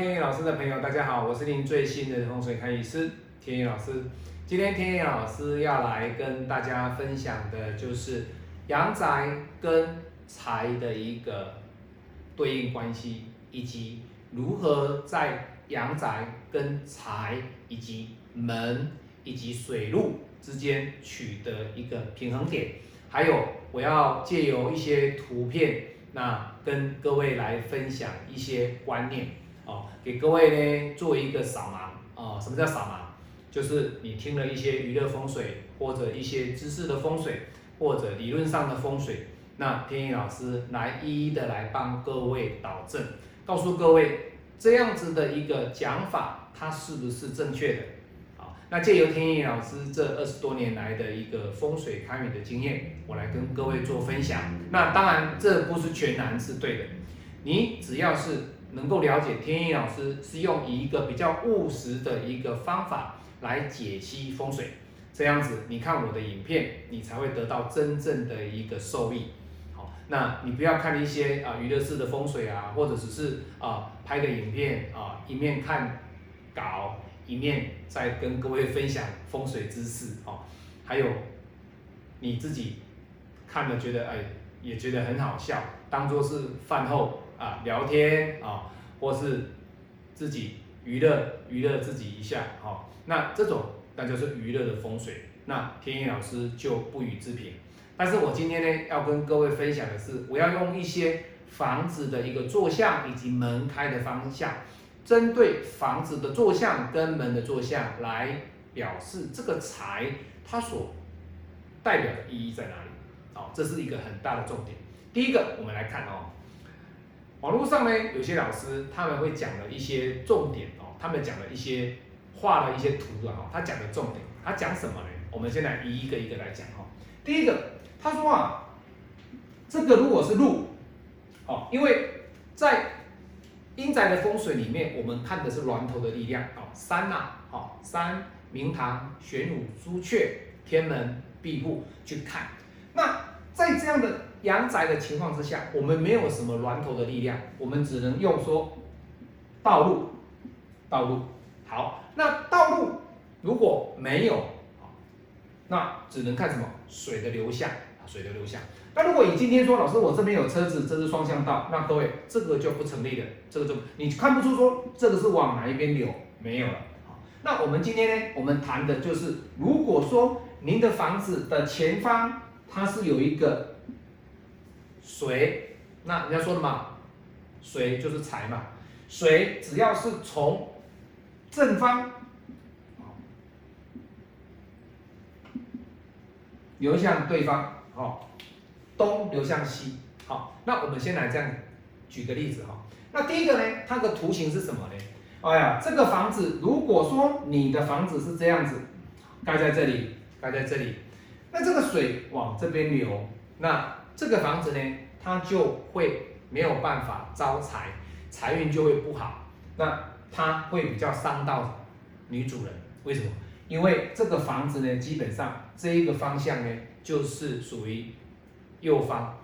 天意老师的朋友，大家好，我是您最新的风水看医师天意老师。今天天意老师要来跟大家分享的就是阳宅跟财的一个对应关系，以及如何在阳宅跟财以及门以及水路之间取得一个平衡点。还有，我要借由一些图片，那跟各位来分享一些观念。哦，给各位呢做一个扫盲哦。什么叫扫盲？就是你听了一些娱乐风水，或者一些知识的风水，或者理论上的风水，那天意老师来一一的来帮各位导正，告诉各位这样子的一个讲法，它是不是正确的？好，那借由天意老师这二十多年来的一个风水开运的经验，我来跟各位做分享。那当然这不是全然是对的，你只要是。能够了解天意老师是用一个比较务实的一个方法来解析风水，这样子你看我的影片，你才会得到真正的一个受益。好，那你不要看一些啊娱乐式的风水啊，或者只是啊拍个影片啊，一面看稿，一面在跟各位分享风水知识哦。还有你自己看了觉得哎也觉得很好笑，当做是饭后。啊，聊天啊，或是自己娱乐娱乐自己一下，好，那这种那就是娱乐的风水，那天意老师就不予置评。但是我今天呢，要跟各位分享的是，我要用一些房子的一个坐向以及门开的方向，针对房子的坐向跟门的坐向来表示这个财它所代表的意义在哪里。好，这是一个很大的重点。第一个，我们来看哦。网络上呢，有些老师他们会讲了一些重点哦，他们讲了一些画了一些图啊，他讲的重点，他讲什么呢？我们现在一个一个来讲哈。第一个，他说啊，这个如果是路，哦，因为在阴宅的风水里面，我们看的是峦头的力量哦，山呐，哦，山、明堂、玄武、朱雀、天门、壁户去看，那在这样的。阳宅的情况之下，我们没有什么峦头的力量，我们只能用说道路，道路好。那道路如果没有，那只能看什么水的流向啊，水的流向。那如果你今天说老师，我这边有车子，这是双向道，那各位这个就不成立了，这个就你看不出说这个是往哪一边流，没有了。好，那我们今天呢，我们谈的就是，如果说您的房子的前方它是有一个。水，那人家说的嘛，水就是财嘛。水只要是从正方流向对方，好，东流向西，好。那我们先来这样举个例子哈。那第一个呢，它的图形是什么呢？哎呀，这个房子如果说你的房子是这样子，盖在这里，盖在这里，那这个水往这边流，那。这个房子呢，它就会没有办法招财，财运就会不好。那它会比较伤到女主人，为什么？因为这个房子呢，基本上这一个方向呢，就是属于右方。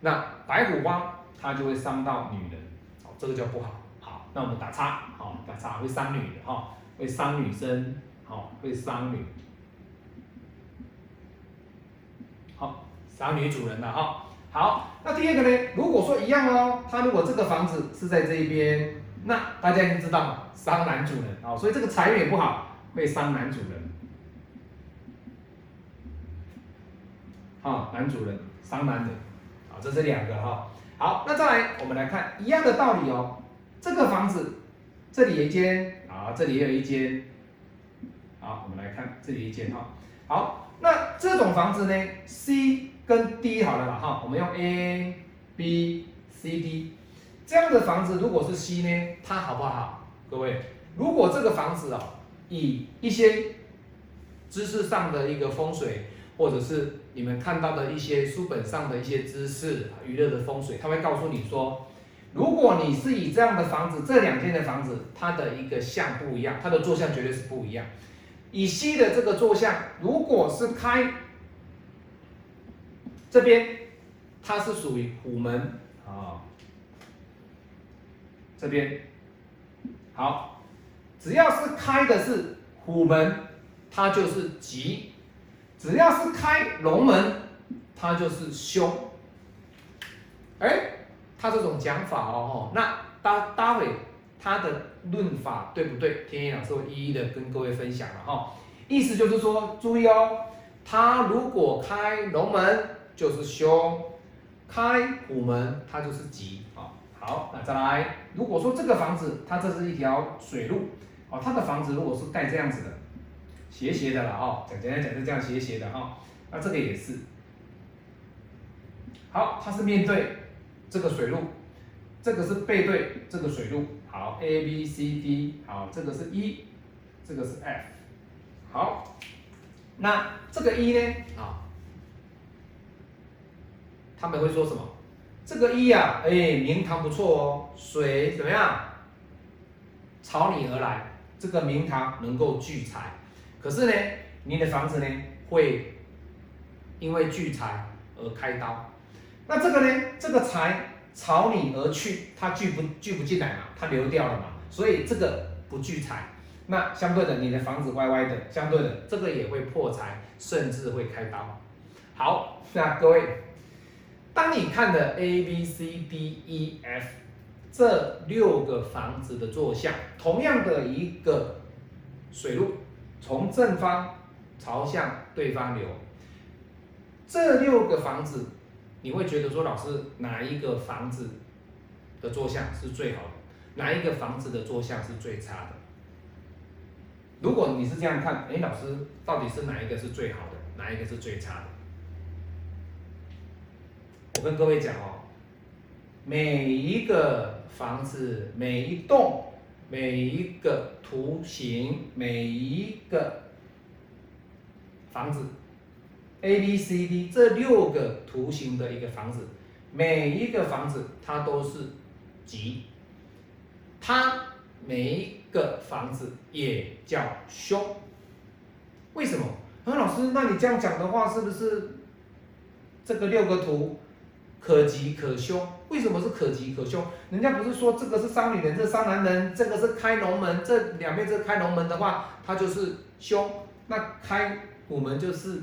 那白虎方它就会伤到女人，好，这个叫不好。好，那我们打叉，好，打叉会伤女的哈，会伤女生，好，会伤女。当女主人了哈，好，那第二个呢？如果说一样哦，他如果这个房子是在这一边，那大家已经知道伤男主人啊，所以这个财运也不好，会伤男主人。好，男主人伤男人，好，这是两个哈。好，那再来，我们来看一样的道理哦。这个房子这里有一间啊，这里也有一间。好，我们来看这里一间哈。好，那这种房子呢，C。跟 D 好了啦，哈，我们用 A、B、C、D 这样的房子，如果是 C 呢，它好不好？各位，如果这个房子哦，以一些知识上的一个风水，或者是你们看到的一些书本上的一些知识，娱乐的风水，他会告诉你说，如果你是以这样的房子，这两间的房子，它的一个像不一样，它的坐向绝对是不一样。以 C 的这个坐向，如果是开。这边它是属于虎门啊，这边好，只要是开的是虎门，它就是吉；只要是开龙门，它就是凶。哎，他这种讲法哦，那待待会他的论法对不对？天野老师会一一的跟各位分享了哈。意思就是说，注意哦，他如果开龙门就是凶，开虎门它就是吉啊。好，那再来，如果说这个房子它这是一条水路哦，它的房子如果是盖这样子的，斜斜的了哦，讲简单讲是这样斜斜的哈，那这个也是。好，它是面对。这个水路，这个是背对这个水路，好，A B C D，好，这个是一，这个是 F，好，那这个一呢？啊，他们会说什么？这个一呀，哎，名堂不错哦，水怎么样？朝你而来，这个名堂能够聚财，可是呢，你的房子呢，会因为聚财而开刀。那这个呢？这个财朝你而去，它聚不聚不进来嘛？它流掉了嘛？所以这个不聚财。那相对的，你的房子歪歪的，相对的，这个也会破财，甚至会开刀。好，那各位，当你看的 A B C D E F 这六个房子的坐向，同样的一个水路，从正方朝向对方流，这六个房子。你会觉得说，老师哪一个房子的坐向是最好的？哪一个房子的坐向是最差的？如果你是这样看，哎，老师到底是哪一个是最好的，哪一个是最差的？我跟各位讲哦，每一个房子、每一栋、每一个图形、每一个房子。A、B、C、D 这六个图形的一个房子，每一个房子它都是吉，它每一个房子也叫凶。为什么？啊，老师，那你这样讲的话，是不是这个六个图可吉可凶？为什么是可吉可凶？人家不是说这个是伤女人，这伤男人，这个是开龙门，这两边这开龙门的话，它就是凶。那开虎门就是。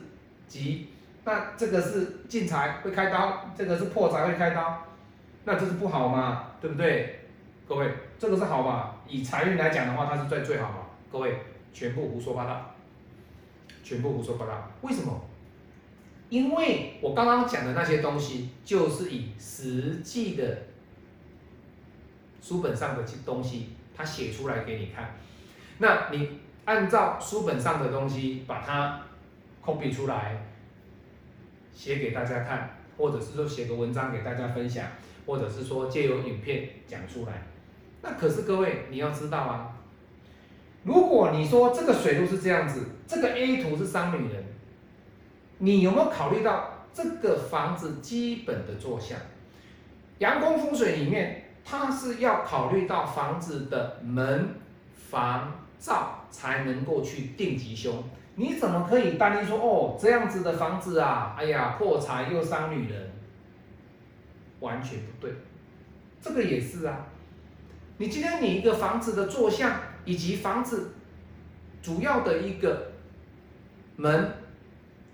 吉，那这个是进财会开刀，这个是破财会开刀，那这是不好嘛，对不对？各位，这个是好嘛？以财运来讲的话，它是最最好嘛。各位，全部胡说八道，全部胡说八道。为什么？因为我刚刚讲的那些东西，就是以实际的书本上的东西，它写出来给你看。那你按照书本上的东西把它。copy 出来，写给大家看，或者是说写个文章给大家分享，或者是说借由影片讲出来。那可是各位你要知道啊，如果你说这个水路是这样子，这个 A 图是商女人，你有没有考虑到这个房子基本的坐向？阳光风水里面，它是要考虑到房子的门、房、灶才能够去定吉凶。你怎么可以单一说哦这样子的房子啊？哎呀，破财又伤女人，完全不对。这个也是啊。你今天你一个房子的坐向以及房子主要的一个门、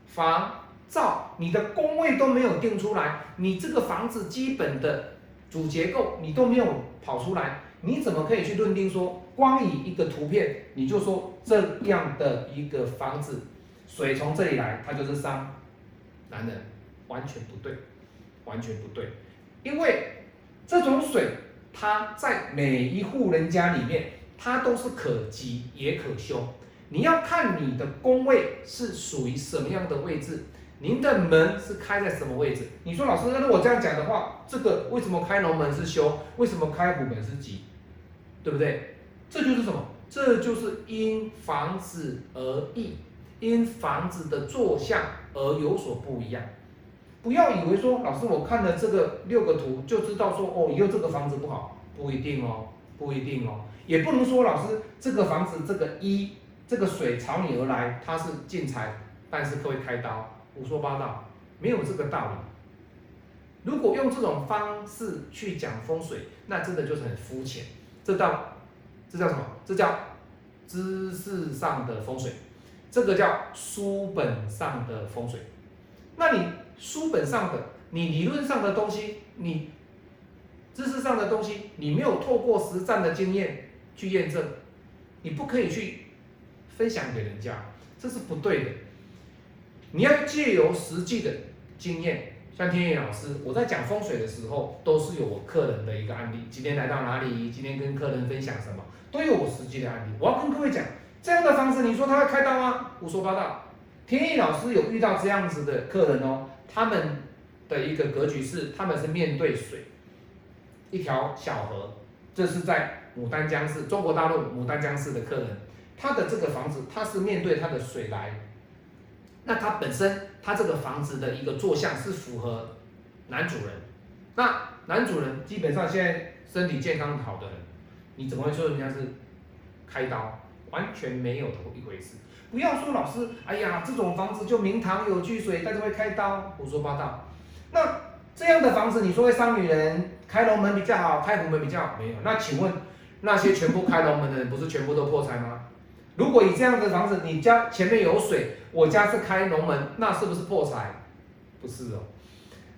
房、灶，你的工位都没有定出来，你这个房子基本的主结构你都没有跑出来，你怎么可以去论定说？光以一个图片，你就说这样的一个房子，水从这里来，它就是伤男人，完全不对，完全不对，因为这种水，它在每一户人家里面，它都是可吉也可凶，你要看你的宫位是属于什么样的位置，您的门是开在什么位置？你说老师，那我这样讲的话，这个为什么开龙门是凶？为什么开虎门是吉？对不对？这就是什么？这就是因房子而异，因房子的坐向而有所不一样。不要以为说，老师我看了这个六个图就知道说，哦，以后这个房子不好，不一定哦，不一定哦。也不能说老师这个房子这个一这个水朝你而来，它是进财，但是会开刀，胡说八道，没有这个道理。如果用这种方式去讲风水，那真的就是很肤浅。这道。这叫什么？这叫知识上的风水，这个叫书本上的风水。那你书本上的，你理论上的东西，你知识上的东西，你没有透过实战的经验去验证，你不可以去分享给人家，这是不对的。你要借由实际的经验，像天野老师，我在讲风水的时候，都是有我客人的一个案例。今天来到哪里？今天跟客人分享什么，都有我实际的案例。我要跟各位讲，这样的方式，你说他会开刀吗？胡说八道。天意老师有遇到这样子的客人哦，他们的一个格局是，他们是面对水，一条小河，这是在牡丹江市，中国大陆牡丹江市的客人，他的这个房子，他是面对他的水来。那他本身，他这个房子的一个坐向是符合男主人。那男主人基本上现在身体健康好的很，你怎么会说人家是开刀？完全没有的一回事。不要说老师，哎呀，这种房子就明堂有聚水，但是会开刀，胡说八道。那这样的房子，你说会伤女人？开龙门比较好，开虎门比较好？没有。那请问那些全部开龙门的人，不是全部都破财吗？如果以这样的房子，你家前面有水，我家是开龙门，那是不是破财？不是哦。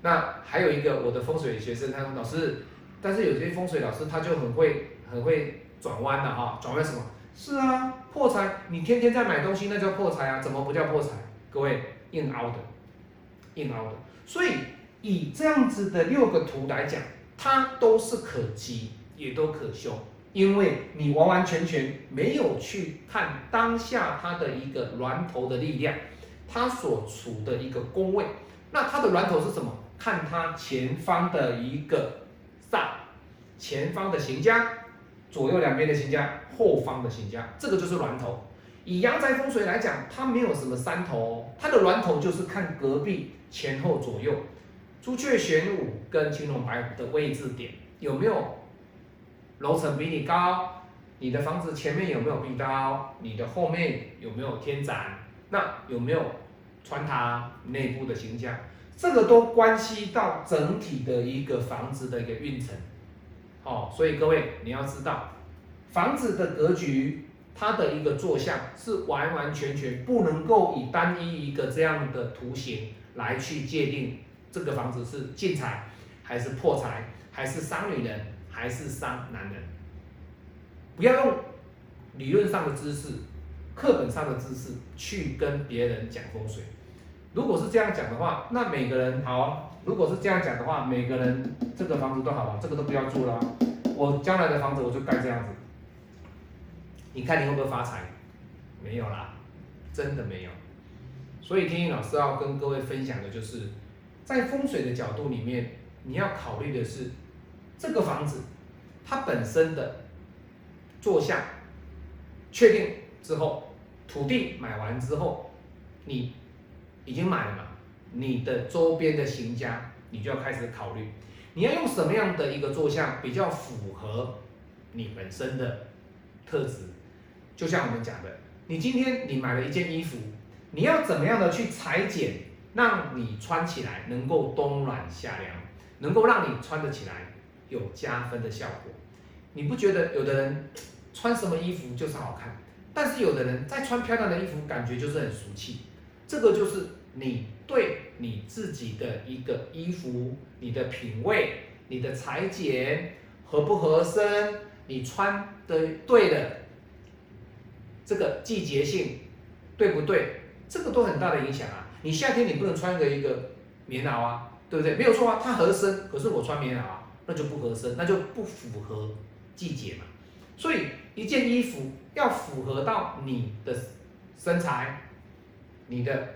那还有一个我的风水学生，他说老师，但是有些风水老师他就很会很会转弯的哈，转弯什么？是啊，破财，你天天在买东西，那叫破财啊，怎么不叫破财？各位硬凹的，硬凹的。所以以这样子的六个图来讲，它都是可吉，也都可修。因为你完完全全没有去看当下它的一个峦头的力量，它所处的一个宫位，那它的峦头是什么？看它前方的一个煞，前方的行家，左右两边的行家，后方的行家，这个就是峦头。以阳宅风水来讲，它没有什么山头，它的峦头就是看隔壁、前后、左右，朱雀、玄武跟青龙、白虎的位置点有没有？楼层比你高，你的房子前面有没有壁刀？你的后面有没有天斩？那有没有穿塔内部的形象？这个都关系到整体的一个房子的一个运程。哦，所以各位你要知道，房子的格局，它的一个坐向是完完全全不能够以单一一个这样的图形来去界定这个房子是进财还是破财还是伤女人。还是伤男人，不要用理论上的知识、课本上的知识去跟别人讲风水。如果是这样讲的话，那每个人好。如果是这样讲的话，每个人这个房子都好了，这个都不要住了。我将来的房子我就盖这样子。你看你会不会发财？没有啦，真的没有。所以天意老师要跟各位分享的就是，在风水的角度里面，你要考虑的是。这个房子，它本身的坐向确定之后，土地买完之后，你已经买了嘛？你的周边的行家，你就要开始考虑，你要用什么样的一个坐向比较符合你本身的特质？就像我们讲的，你今天你买了一件衣服，你要怎么样的去裁剪，让你穿起来能够冬暖夏凉，能够让你穿得起来。有加分的效果，你不觉得有的人 穿什么衣服就是好看，但是有的人在穿漂亮的衣服，感觉就是很俗气。这个就是你对你自己的一个衣服、你的品味、你的裁剪合不合身，你穿的对的这个季节性对不对？这个都很大的影响啊。你夏天你不能穿个一个棉袄啊，对不对？没有错啊，它合身，可是我穿棉袄。那就不合身，那就不符合季节嘛。所以一件衣服要符合到你的身材、你的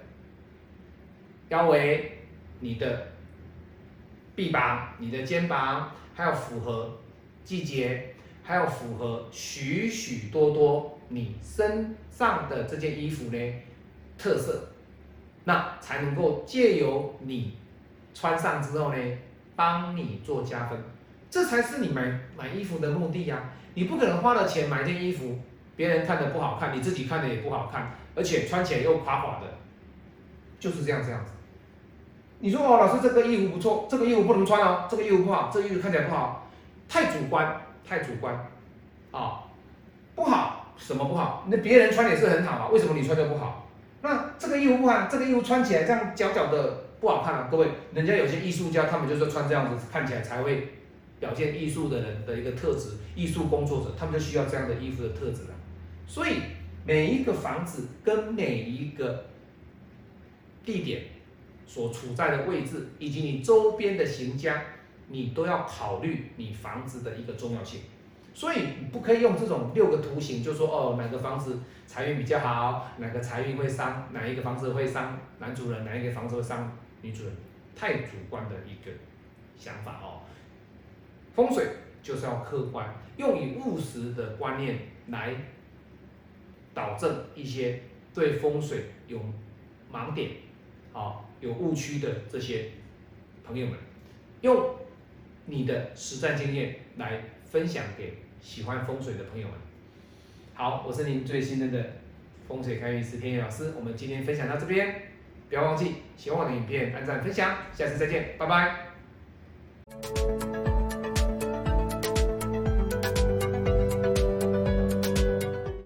腰围、你的臂膀、你的肩膀，还要符合季节，还要符合许许多多你身上的这件衣服呢特色，那才能够借由你穿上之后呢。帮你做加分，这才是你买买衣服的目的呀！你不可能花了钱买件衣服，别人看的不好看，你自己看的也不好看，而且穿起来又垮垮的，就是这样这样子。你说哦，老师这个衣服不错，这个衣服不能穿哦，这个衣服不好，这个衣服看起来不好，太主观，太主观啊！不好，什么不好？那别人穿也是很好啊，为什么你穿就不好？那这个衣服不好，这个衣服穿起来这样角角的不好看啊！各位，人家有些艺术家，他们就是穿这样子看起来才会表现艺术的人的一个特质，艺术工作者他们就需要这样的衣服的特质了。所以每一个房子跟每一个地点所处在的位置，以及你周边的行家，你都要考虑你房子的一个重要性。所以你不可以用这种六个图形，就说哦哪个房子财运比较好，哪个财运会伤，哪一个房子会伤男主人，哪一个房子会伤女主人，太主观的一个想法哦。风水就是要客观，用以务实的观念来导正一些对风水有盲点、啊有误区的这些朋友们，用你的实战经验来。分享给喜欢风水的朋友们。好，我是您最信任的风水开运师天野老师。我们今天分享到这边，不要忘记喜欢我的影片，按赞分享，下次再见，拜拜。